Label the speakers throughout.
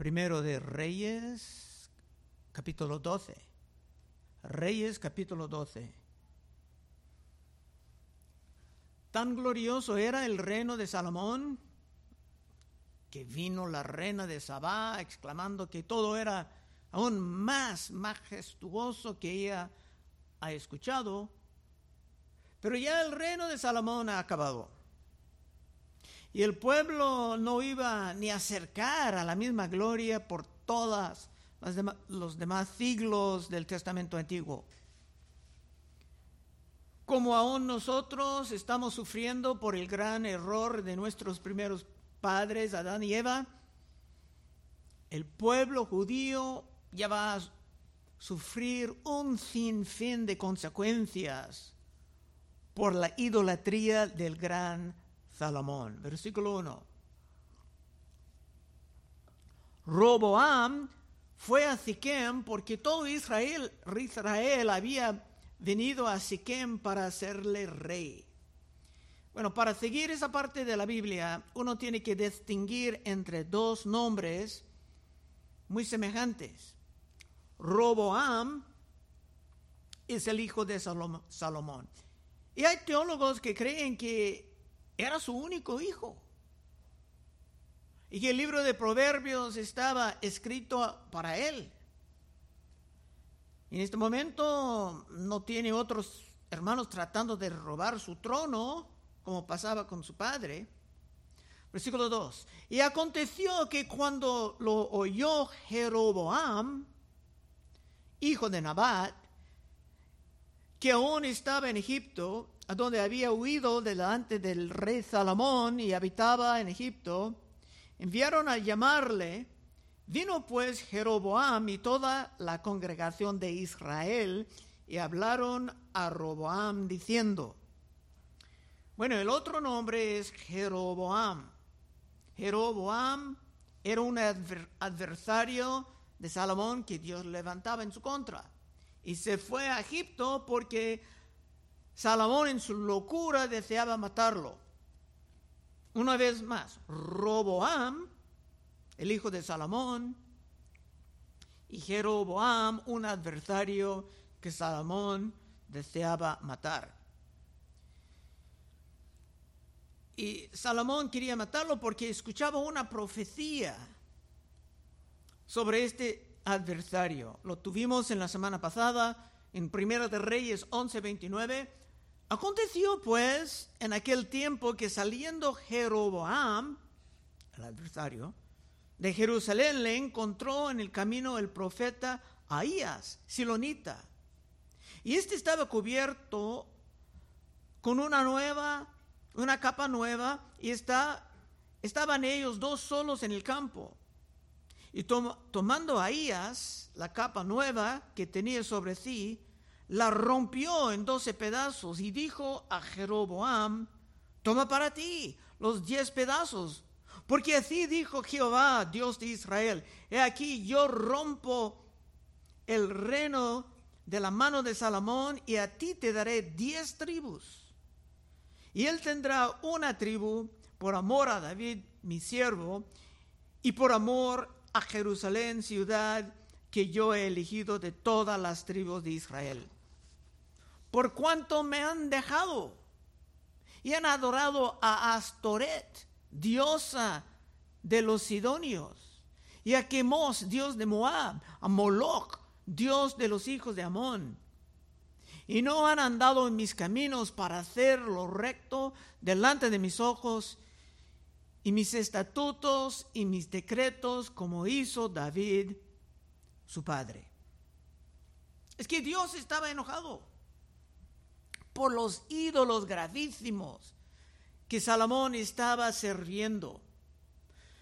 Speaker 1: Primero de Reyes, capítulo 12. Reyes, capítulo 12. Tan glorioso era el reino de Salomón que vino la reina de Sabá exclamando que todo era aún más majestuoso que ella ha escuchado. Pero ya el reino de Salomón ha acabado. Y el pueblo no iba ni a acercar a la misma gloria por todas los demás siglos del Testamento Antiguo. Como aún nosotros estamos sufriendo por el gran error de nuestros primeros padres, Adán y Eva, el pueblo judío ya va a sufrir un sinfín de consecuencias por la idolatría del gran Salomón. Versículo 1. Roboam fue a Siquem porque todo Israel, Israel había venido a Siquem para hacerle rey. Bueno, para seguir esa parte de la Biblia, uno tiene que distinguir entre dos nombres muy semejantes. Roboam es el hijo de Salomón. Y hay teólogos que creen que era su único hijo. Y que el libro de Proverbios estaba escrito para él. En este momento no tiene otros hermanos tratando de robar su trono, como pasaba con su padre. Versículo 2. Y aconteció que cuando lo oyó Jeroboam, hijo de Nabat, que aún estaba en Egipto, a donde había huido delante del rey Salomón y habitaba en Egipto, enviaron a llamarle. Vino pues Jeroboam y toda la congregación de Israel y hablaron a Roboam diciendo, bueno, el otro nombre es Jeroboam. Jeroboam era un adversario de Salomón que Dios levantaba en su contra. Y se fue a Egipto porque Salomón en su locura deseaba matarlo. Una vez más, Roboam, el hijo de Salomón, y Jeroboam, un adversario que Salomón deseaba matar. Y Salomón quería matarlo porque escuchaba una profecía sobre este adversario. Lo tuvimos en la semana pasada en Primera de Reyes 11:29 Aconteció pues en aquel tiempo que saliendo Jeroboam, el adversario, de Jerusalén le encontró en el camino el profeta Ahías, Silonita. Y este estaba cubierto con una nueva, una capa nueva, y está, estaban ellos dos solos en el campo. Y tomando Ahías la capa nueva que tenía sobre sí, la rompió en doce pedazos y dijo a Jeroboam, toma para ti los diez pedazos, porque así dijo Jehová, Dios de Israel, he aquí yo rompo el reino de la mano de Salomón y a ti te daré diez tribus. Y él tendrá una tribu por amor a David, mi siervo, y por amor a Jerusalén, ciudad que yo he elegido de todas las tribus de Israel por cuanto me han dejado y han adorado a Astoret, diosa de los sidonios, y a Quemos, dios de Moab, a Moloch, dios de los hijos de Amón. Y no han andado en mis caminos para hacer lo recto delante de mis ojos, y mis estatutos y mis decretos, como hizo David, su padre. Es que Dios estaba enojado por los ídolos gravísimos que Salomón estaba sirviendo.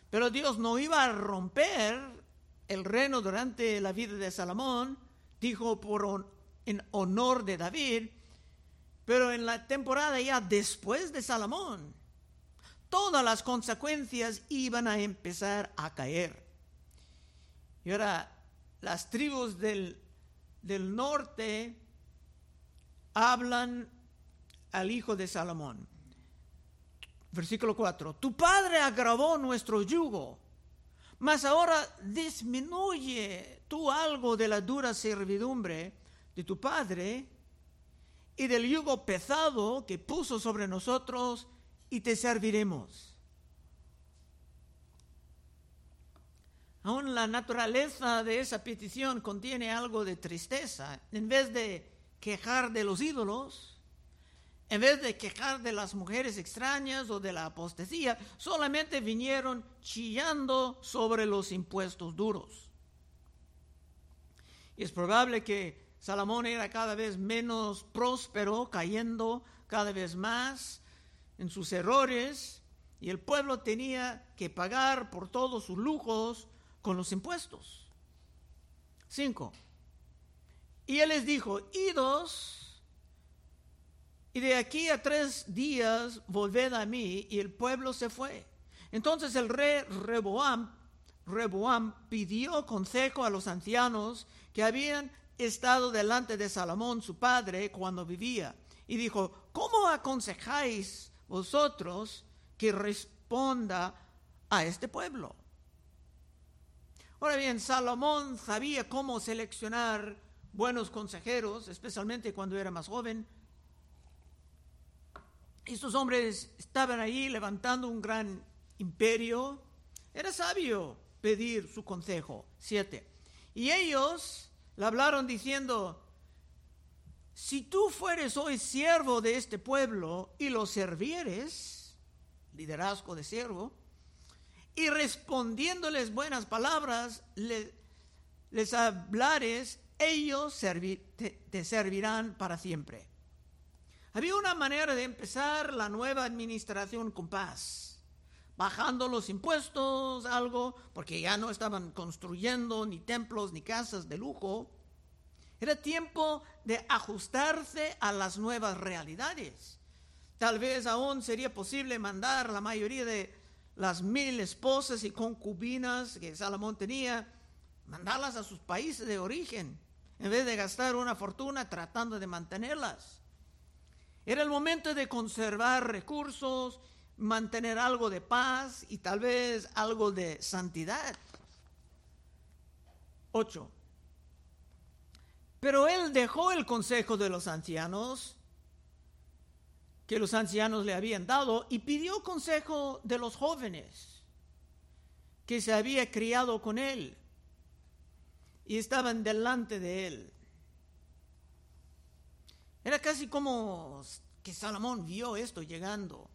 Speaker 1: Pero Dios no iba a romper el reino durante la vida de Salomón, dijo por en honor de David, pero en la temporada ya después de Salomón, todas las consecuencias iban a empezar a caer. Y ahora las tribus del, del norte hablan al hijo de Salomón. Versículo 4. Tu padre agravó nuestro yugo, Mas ahora disminuye tú algo de la dura servidumbre de tu padre y del yugo pesado que puso sobre nosotros y te serviremos. Aún la naturaleza de esa petición contiene algo de tristeza. En vez de quejar de los ídolos, en vez de quejar de las mujeres extrañas o de la apostasía, solamente vinieron chillando sobre los impuestos duros. Y es probable que Salomón era cada vez menos próspero, cayendo cada vez más en sus errores, y el pueblo tenía que pagar por todos sus lujos con los impuestos. Cinco. Y él les dijo, idos, y de aquí a tres días volved a mí, y el pueblo se fue. Entonces el rey Reboam, Reboam pidió consejo a los ancianos que habían estado delante de Salomón, su padre, cuando vivía, y dijo, ¿cómo aconsejáis vosotros que responda a este pueblo? Ahora bien, Salomón sabía cómo seleccionar buenos consejeros, especialmente cuando era más joven. Estos hombres estaban ahí levantando un gran imperio. Era sabio pedir su consejo. Siete. Y ellos le hablaron diciendo, si tú fueres hoy siervo de este pueblo y lo servieres, liderazgo de siervo, y respondiéndoles buenas palabras, les hablares, ellos te, servirán para siempre. Había una manera de empezar la nueva administración con paz, bajando los impuestos, algo, porque ya no estaban construyendo ni templos ni casas de lujo. Era tiempo de ajustarse a las nuevas realidades. Tal vez aún sería posible mandar la mayoría de las mil esposas y concubinas que Salomón tenía, mandarlas a sus países de origen, en vez de gastar una fortuna tratando de mantenerlas. Era el momento de conservar recursos, mantener algo de paz y tal vez algo de santidad. 8. Pero él dejó el consejo de los ancianos que los ancianos le habían dado y pidió consejo de los jóvenes que se había criado con él y estaban delante de él. Era casi como que Salomón vio esto llegando.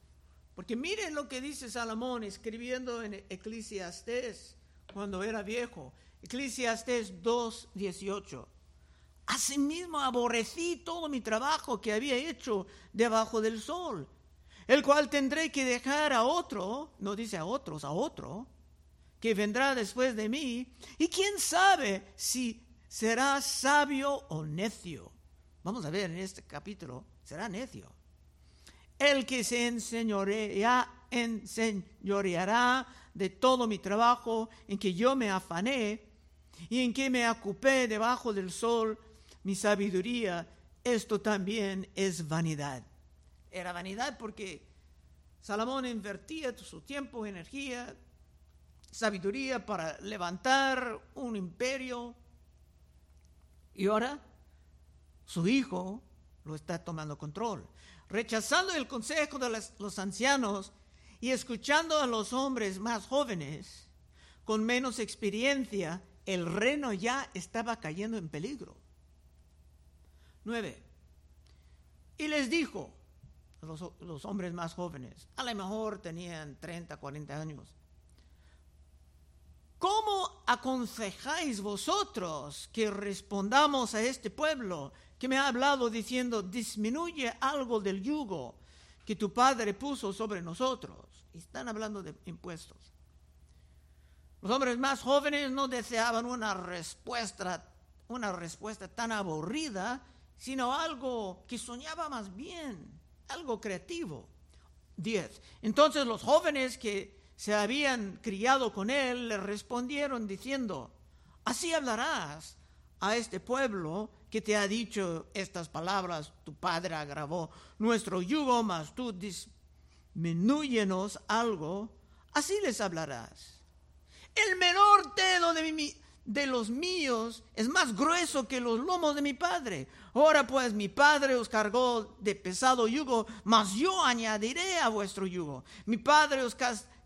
Speaker 1: Porque miren lo que dice Salomón escribiendo en Eclesiastés cuando era viejo. Eclesiastés 2.18. Asimismo aborrecí todo mi trabajo que había hecho debajo del sol, el cual tendré que dejar a otro, no dice a otros, a otro, que vendrá después de mí, y quién sabe si será sabio o necio. Vamos a ver en este capítulo, será necio. El que se enseñoreará, enseñoreará de todo mi trabajo en que yo me afané y en que me ocupé debajo del sol mi sabiduría, esto también es vanidad. Era vanidad porque Salomón invertía su tiempo, energía, sabiduría para levantar un imperio. Y ahora su hijo lo está tomando control, rechazando el consejo de los, ancianos y escuchando a los hombres más jóvenes con menos experiencia, el reino ya estaba cayendo en peligro. 9. Y les dijo, los, los hombres más jóvenes, a lo mejor tenían 30, 40 años, ¿cómo aconsejáis vosotros que respondamos a este pueblo que me ha hablado diciendo, disminuye algo del yugo que tu padre puso sobre nosotros? Están hablando de impuestos. Los hombres más jóvenes no deseaban una respuesta, una respuesta tan aburrida sino algo que soñaba más bien, algo creativo. 10. Entonces los jóvenes que se habían criado con él le respondieron diciendo, así hablarás a este pueblo que te ha dicho estas palabras, tu padre agravó nuestro yugo, mas tú disminúyenos algo, así les hablarás. El menor dedo de, los míos es más grueso que los lomos de mi padre. Ahora pues mi padre os cargó de pesado yugo, mas yo añadiré a vuestro yugo. Mi padre os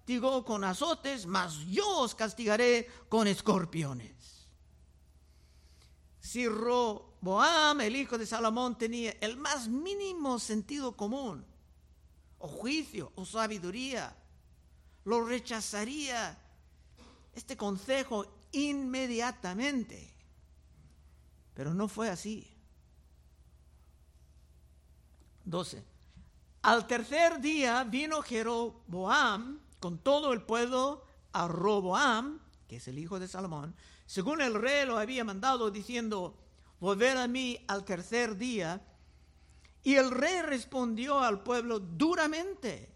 Speaker 1: castigó con azotes, mas yo os castigaré con escorpiones. Si Roboam, el hijo de Salomón, tenía el más mínimo sentido común, o juicio, o sabiduría, lo rechazaría este consejo inmediatamente. Pero no fue así. 12. Al tercer día vino Jeroboam con todo el pueblo a Roboam, que es el hijo de Salomón, según el rey lo había mandado, diciendo, volver a mí al tercer día. Y el rey respondió al pueblo duramente,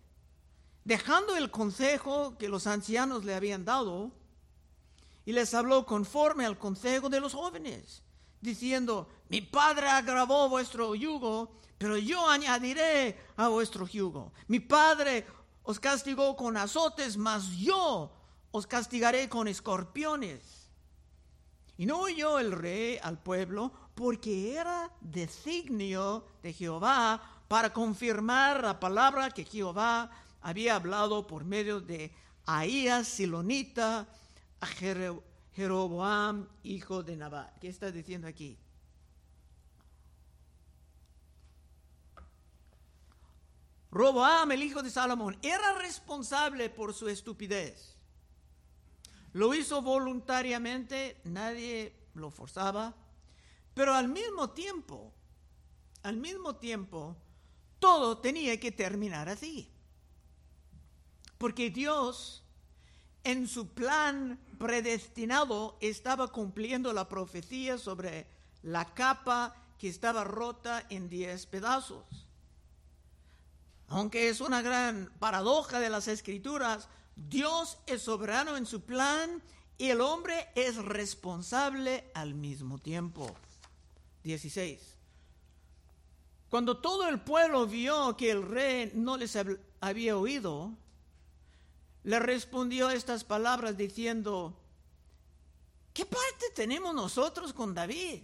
Speaker 1: dejando el consejo que los ancianos le habían dado, y les habló conforme al consejo de los jóvenes, diciendo, mi padre agravó vuestro yugo, pero yo añadiré a vuestro yugo. Mi padre os castigó con azotes, mas yo os castigaré con escorpiones. Y no oyó el rey al pueblo, porque era designio de Jehová para confirmar la palabra que Jehová había hablado por medio de Ahías Silonita a Jeroboam, hijo de Nabat. ¿Qué está diciendo aquí? Roboam, el hijo de Salomón, era responsable por su estupidez. Lo hizo voluntariamente, nadie lo forzaba, pero al mismo tiempo, al mismo tiempo, todo tenía que terminar así. Porque Dios, en su plan predestinado, estaba cumpliendo la profecía sobre la capa que estaba rota en diez pedazos. Aunque es una gran paradoja de las escrituras, Dios es soberano en su plan y el hombre es responsable al mismo tiempo. 16. Cuando todo el pueblo vio que el rey no les había oído, le respondió estas palabras diciendo, ¿qué parte tenemos nosotros con David?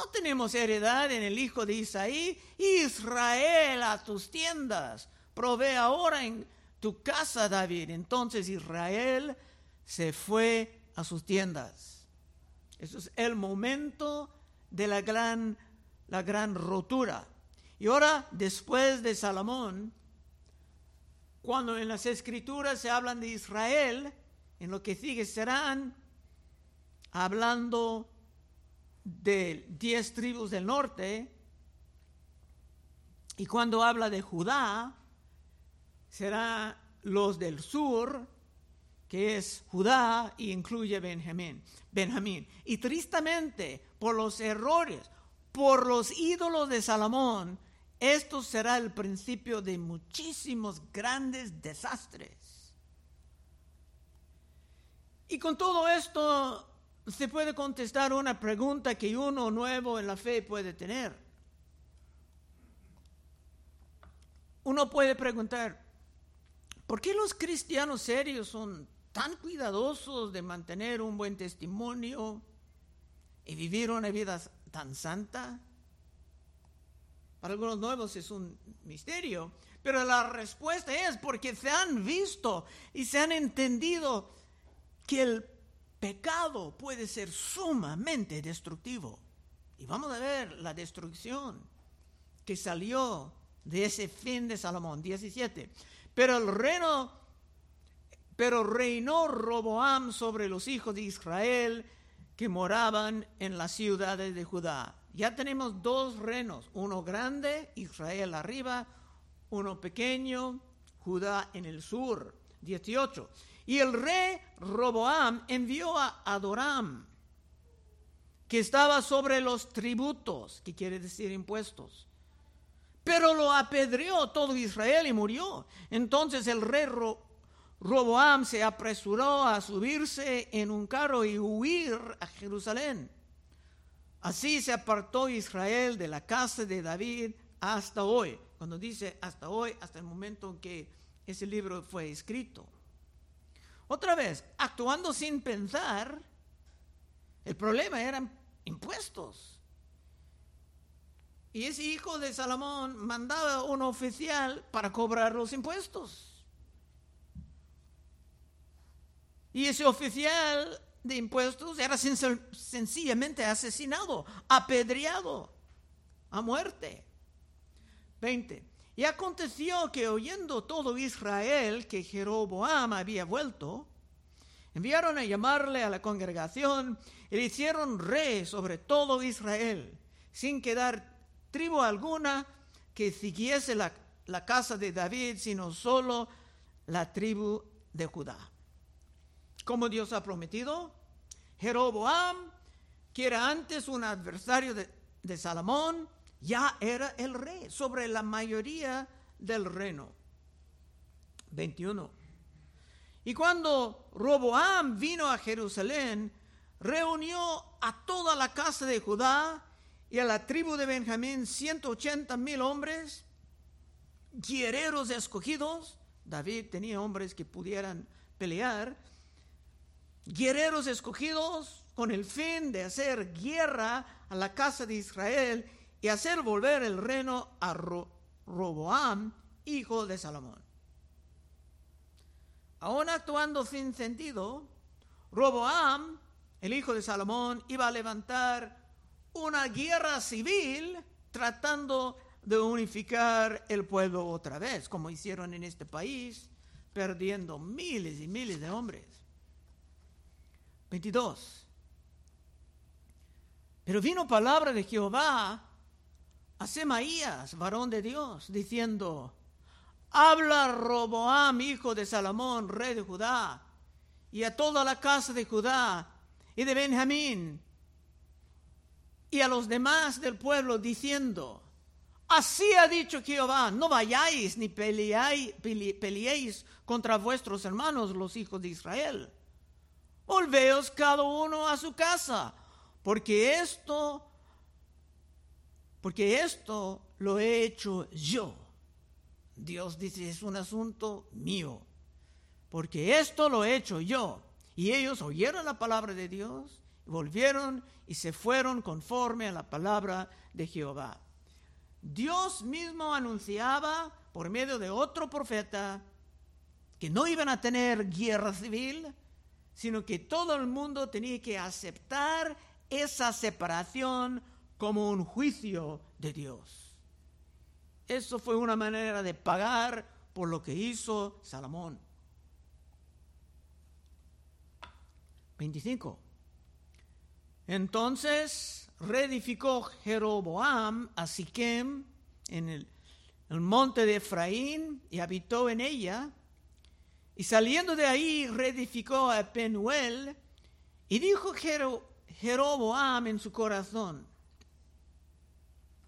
Speaker 1: No tenemos heredad en el hijo de Isaí. Israel a tus tiendas. Provee ahora en tu casa, David. Entonces Israel se fue a sus tiendas. Eso es el momento de la gran, la gran rotura. Y ahora, después de Salomón, cuando en las escrituras se hablan de Israel, en lo que sigue serán hablando de diez tribus del norte, y cuando habla de Judá, será los del sur, que es Judá y incluye Benjamín. Benjamín. Y tristemente, por los errores, por los ídolos de Salomón, esto será el principio de muchísimos grandes desastres. Y con todo esto se puede contestar una pregunta que uno nuevo en la fe puede tener. Uno puede preguntar, ¿por qué los cristianos serios son tan cuidadosos de mantener un buen testimonio y vivir una vida tan santa? Para algunos nuevos es un misterio, pero la respuesta es porque se han visto y se han entendido que el pecado puede ser sumamente destructivo. Y vamos a ver la destrucción que salió de ese fin de Salomón 17. Pero el reino, pero reinó Roboam sobre los hijos de Israel que moraban en las ciudades de Judá. Ya tenemos dos reinos, uno grande, Israel arriba, uno pequeño, Judá en el sur. 18. Y el rey Roboam envió a Adoram, que estaba sobre los tributos, que quiere decir impuestos. Pero lo apedreó todo Israel y murió. Entonces el rey Roboam se apresuró a subirse en un carro y huir a Jerusalén. Así se apartó Israel de la casa de David hasta hoy. Cuando dice hasta hoy, hasta el momento en que ese libro fue escrito. Otra vez, actuando sin pensar, el problema eran impuestos. Y ese hijo de Salomón mandaba un oficial para cobrar los impuestos. Y ese oficial de impuestos era sencillamente asesinado, apedreado a muerte. 20. Y aconteció que oyendo todo Israel que Jeroboam había vuelto, enviaron a llamarle a la congregación y le hicieron rey sobre todo Israel, sin quedar tribu alguna que siguiese la, la casa de David, sino solo la tribu de Judá. Como Dios ha prometido, Jeroboam, que era antes un adversario de, de Salomón, ya era el rey sobre la mayoría del reino. 21. Y cuando Roboam vino a Jerusalén, reunió a toda la casa de Judá y a la tribu de Benjamín 180 mil hombres, guerreros escogidos. David tenía hombres que pudieran pelear. Guerreros escogidos con el fin de hacer guerra a la casa de Israel y hacer volver el reino a Roboam, hijo de Salomón. Aún actuando sin sentido, Roboam, el hijo de Salomón, iba a levantar una guerra civil tratando de unificar el pueblo otra vez, como hicieron en este país, perdiendo miles y miles de hombres. 22. Pero vino palabra de Jehová a Semaías, varón de Dios, diciendo, habla Roboam, hijo de Salomón, rey de Judá, y a toda la casa de Judá y de Benjamín, y a los demás del pueblo, diciendo, así ha dicho Jehová, no vayáis ni peleáis, peleéis contra vuestros hermanos, los hijos de Israel. Volveos cada uno a su casa, porque esto porque esto lo he hecho yo. Dios dice, es un asunto mío, porque esto lo he hecho yo. Y ellos oyeron la palabra de Dios, volvieron y se fueron conforme a la palabra de Jehová. Dios mismo anunciaba por medio de otro profeta que no iban a tener guerra civil, sino que todo el mundo tenía que aceptar esa separación como un juicio de Dios. Eso fue una manera de pagar por lo que hizo Salomón. 25. Entonces reedificó Jeroboam a Siquem en el, monte de Efraín y habitó en ella. Y saliendo de ahí reedificó a Penuel y dijo Jeroboam en su corazón,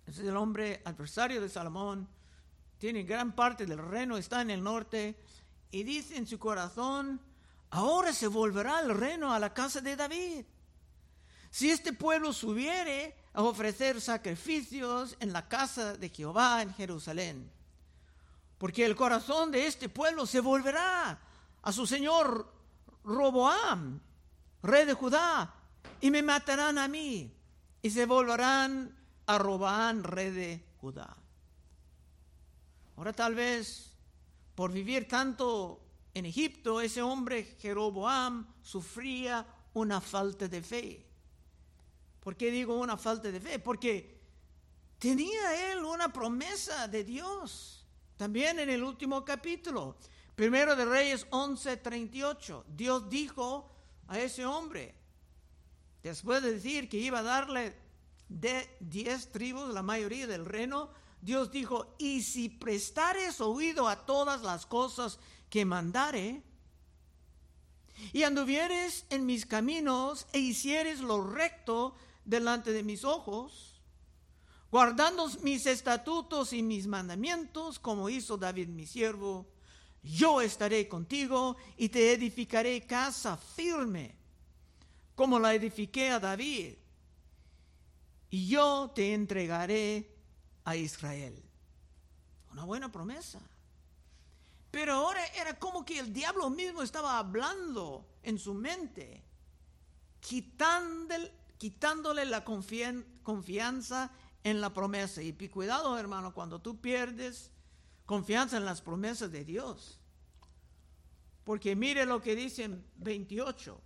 Speaker 1: es el hombre adversario de Salomón, tiene gran parte del reino, está en el norte, y dice en su corazón, ahora se volverá el reino a la casa de David. Si este pueblo subiere a ofrecer sacrificios en la casa de Jehová en Jerusalén, porque el corazón de este pueblo se volverá a su señor Roboam, rey de Judá, y me matarán a mí, y se volverán a Robán, rey de Judá. Ahora tal vez por vivir tanto en Egipto, ese hombre Jeroboam sufría una falta de fe. ¿Por qué digo una falta de fe? Porque tenía él una promesa de Dios. También en el último capítulo, primero de Reyes 11:38, Dios dijo a ese hombre, después de decir que iba a darle de diez tribus, la mayoría del reino, Dios dijo, y si prestares oído a todas las cosas que mandare, y anduvieres en mis caminos e hicieres lo recto delante de mis ojos, guardando mis estatutos y mis mandamientos, como hizo David mi siervo, yo estaré contigo y te edificaré casa firme, como la edifiqué a David y yo te entregaré a Israel. Una buena promesa. Pero ahora era como que el diablo mismo estaba hablando en su mente, quitándole, quitándole la confianza en la promesa. Y cuidado, hermano, cuando tú pierdes confianza en las promesas de Dios. Porque mire lo que dice en 28.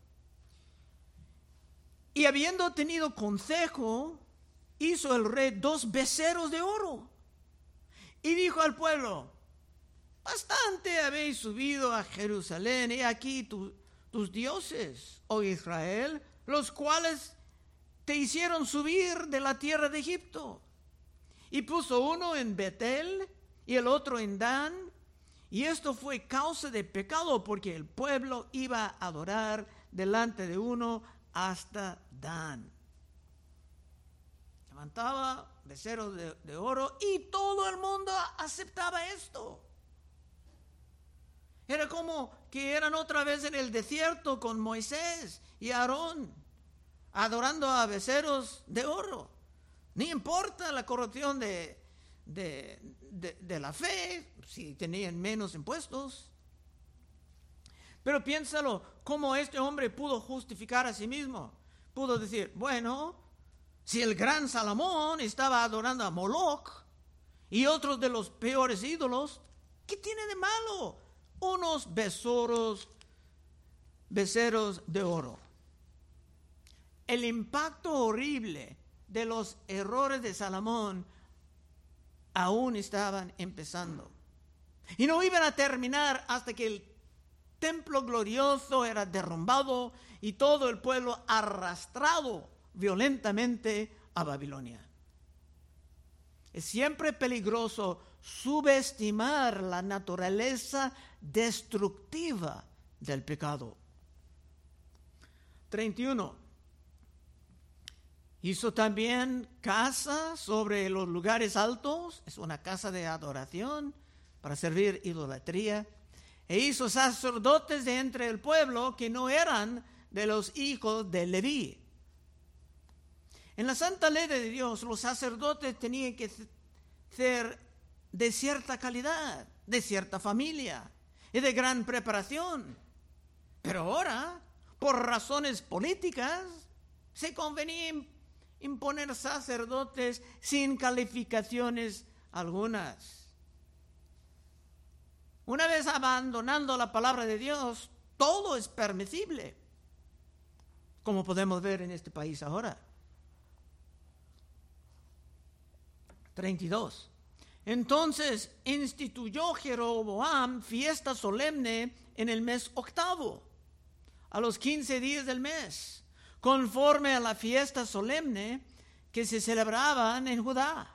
Speaker 1: Y habiendo tenido consejo, hizo el rey dos beceros de oro. Y dijo al pueblo, bastante habéis subido a Jerusalén, y aquí tus dioses, oh Israel, los cuales te hicieron subir de la tierra de Egipto. Y puso uno en Betel y el otro en Dan. Y esto fue causa de pecado porque el pueblo iba a adorar delante de uno hasta Dan. Levantaba becerros de, de oro y todo el mundo aceptaba esto. Era como que eran otra vez en el desierto con Moisés y Aarón adorando a beceros de oro. Ni importa la corrupción de, de, la fe, si tenían menos impuestos. Pero piénsalo, cómo este hombre pudo justificar a sí mismo. Pudo decir, bueno, si el gran Salomón estaba adorando a Moloch y otros de los peores ídolos, ¿qué tiene de malo? Unos besoros, beceros de oro el impacto horrible de los errores de Salomón aún estaban empezando. Y no iban a terminar hasta que el templo glorioso era derrumbado y todo el pueblo arrastrado violentamente a Babilonia. Es siempre peligroso subestimar la naturaleza destructiva del pecado. 31. Hizo también casa sobre los lugares altos, es una casa de adoración para servir idolatría. E hizo sacerdotes de entre el pueblo que no eran de los hijos de Leví. En la santa ley de Dios, los sacerdotes tenían que ser de cierta calidad, de cierta familia y de gran preparación. Pero ahora, por razones políticas, se convenía imponer sacerdotes sin calificaciones algunas. Una vez abandonando la palabra de Dios, todo es permisible, como podemos ver en este país ahora. 32. Entonces instituyó Jeroboam fiesta solemne en el mes octavo, a los quince días del mes conforme a la fiesta solemne que se celebraban en Judá.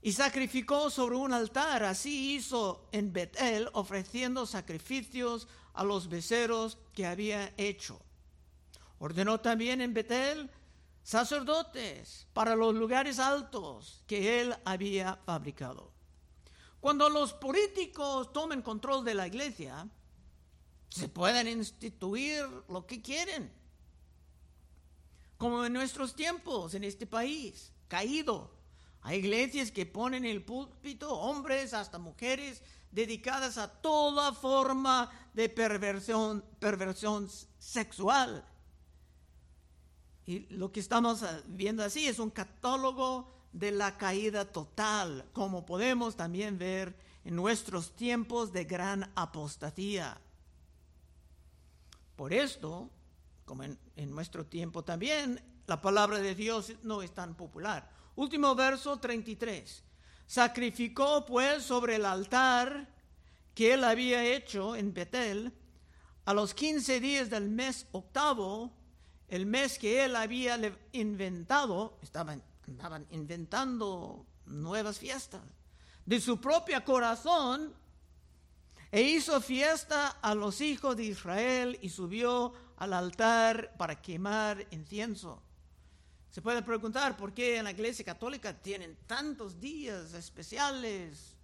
Speaker 1: Y sacrificó sobre un altar, así hizo en Betel, ofreciendo sacrificios a los beceros que había hecho. Ordenó también en Betel sacerdotes para los lugares altos que él había fabricado. Cuando los políticos tomen control de la iglesia, se pueden instituir lo que quieren como en nuestros tiempos en este país, caído. Hay iglesias que ponen en el púlpito hombres hasta mujeres dedicadas a toda forma de perversión, perversión sexual. Y lo que estamos viendo así es un catálogo de la caída total, como podemos también ver en nuestros tiempos de gran apostasía. Por esto, como en, nuestro tiempo también, la palabra de Dios no es tan popular. Último verso 33. Sacrificó pues sobre el altar que él había hecho en Betel a los 15 días del mes octavo, el mes que él había inventado, estaban, inventando nuevas fiestas, de su propio corazón, e hizo fiesta a los hijos de Israel y subió al altar para quemar incienso. Se puede preguntar por qué en la iglesia católica tienen tantos días especiales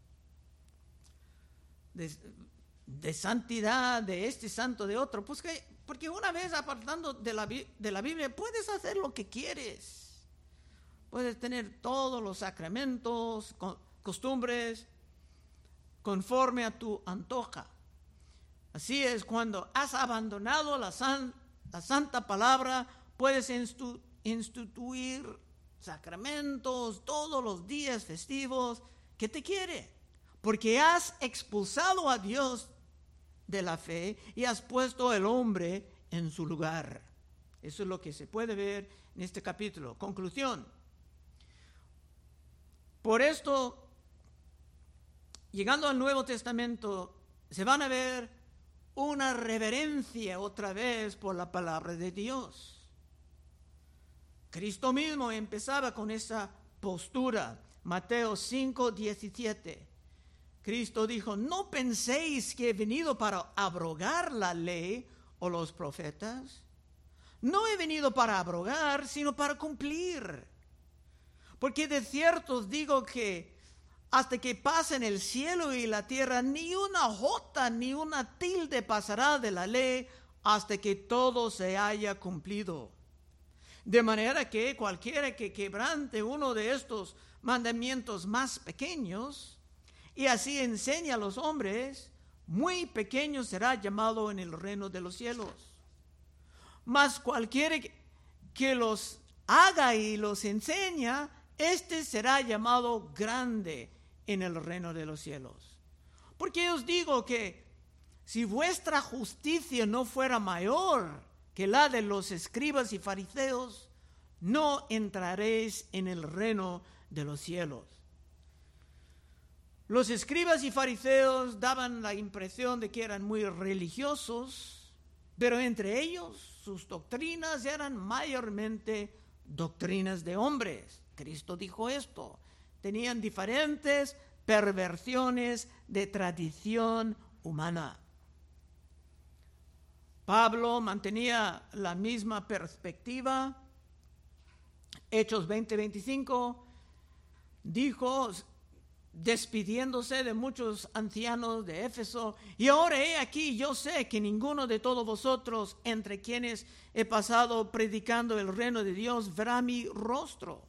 Speaker 1: de, santidad, de este santo, de otro. Pues que, porque una vez apartando de la, de la Biblia puedes hacer lo que quieres. Puedes tener todos los sacramentos, costumbres, conforme a tu antoja. Así es, cuando has abandonado la, la santa palabra, puedes instituir sacramentos todos los días festivos que te quiere, porque has expulsado a Dios de la fe y has puesto al hombre en su lugar. Eso es lo que se puede ver en este capítulo. Conclusión. Por esto, llegando al Nuevo Testamento, se van a ver una reverencia otra vez por la palabra de Dios. Cristo mismo empezaba con esa postura. Mateo 5, 17. Cristo dijo, no penséis que he venido para abrogar la ley o los profetas. No he venido para abrogar, sino para cumplir. Porque de cierto os digo que hasta que pasen el cielo y la tierra, ni una jota ni una tilde pasará de la ley hasta que todo se haya cumplido. De manera que cualquiera que quebrante uno de estos mandamientos más pequeños y así enseña a los hombres, muy pequeño será llamado en el reino de los cielos. Mas cualquiera que los haga y los enseña, este será llamado grande en el reino de los cielos. Porque os digo que si vuestra justicia no fuera mayor que la de los escribas y fariseos, no entraréis en el reino de los cielos. Los escribas y fariseos daban la impresión de que eran muy religiosos, pero entre ellos sus doctrinas eran mayormente doctrinas de hombres. Cristo dijo esto. Tenían diferentes perversiones de tradición humana. Pablo mantenía la misma perspectiva. Hechos 20:25 dijo, despidiéndose de muchos ancianos de Éfeso, y ahora he aquí, yo sé que ninguno de todos vosotros, entre quienes he pasado predicando el reino de Dios, verá mi rostro.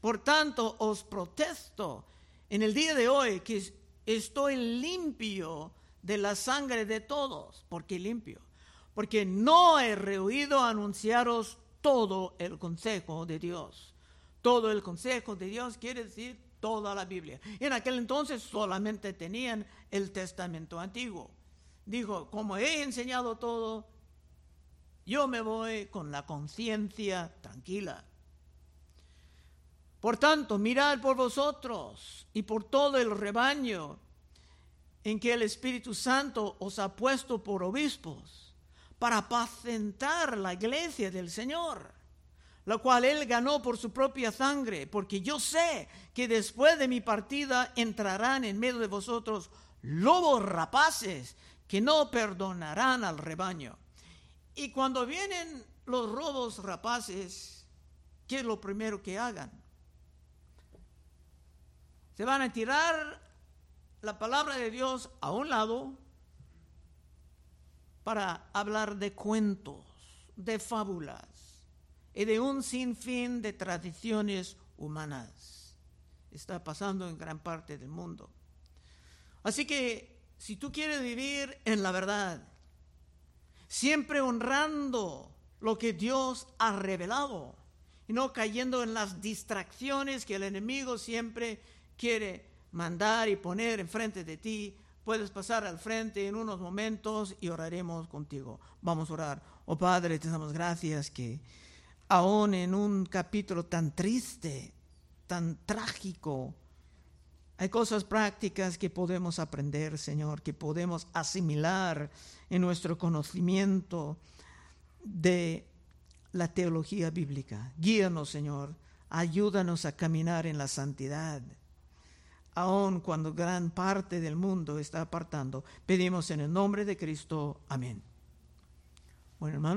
Speaker 1: Por tanto, os protesto en el día de hoy que estoy limpio de la sangre de todos. ¿Por qué limpio? Porque no he rehuido anunciaros todo el consejo de Dios. Todo el consejo de Dios quiere decir toda la Biblia. En aquel entonces solamente tenían el Testamento antiguo. Dijo, como he enseñado todo, yo me voy con la conciencia tranquila. Por tanto, mirad por vosotros y por todo el rebaño en que el Espíritu Santo os ha puesto por obispos para apacentar la iglesia del Señor la cual él ganó por su propia sangre, porque yo sé que después de mi partida entrarán en medio de vosotros lobos rapaces que no perdonarán al rebaño. Y cuando vienen los lobos rapaces, ¿qué es lo primero que hagan? Se van a tirar la palabra de Dios a un lado para hablar de cuentos, de fábulas y de un sinfín de tradiciones humanas. Está pasando en gran parte del mundo. Así que si tú quieres vivir en la verdad, siempre honrando lo que Dios ha revelado y no cayendo en las distracciones que el enemigo siempre quiere mandar y poner enfrente de ti, puedes pasar al frente en unos momentos y oraremos contigo. Vamos a orar. Oh Padre, te damos gracias que aún en un capítulo tan triste, tan trágico, hay cosas prácticas que podemos aprender, Señor, que podemos asimilar en nuestro conocimiento de la teología bíblica. Guíanos, Señor, ayúdanos a caminar en la santidad. Aun cuando gran parte del mundo está apartando, pedimos en el nombre de Cristo. Amén. Bueno, hermanos.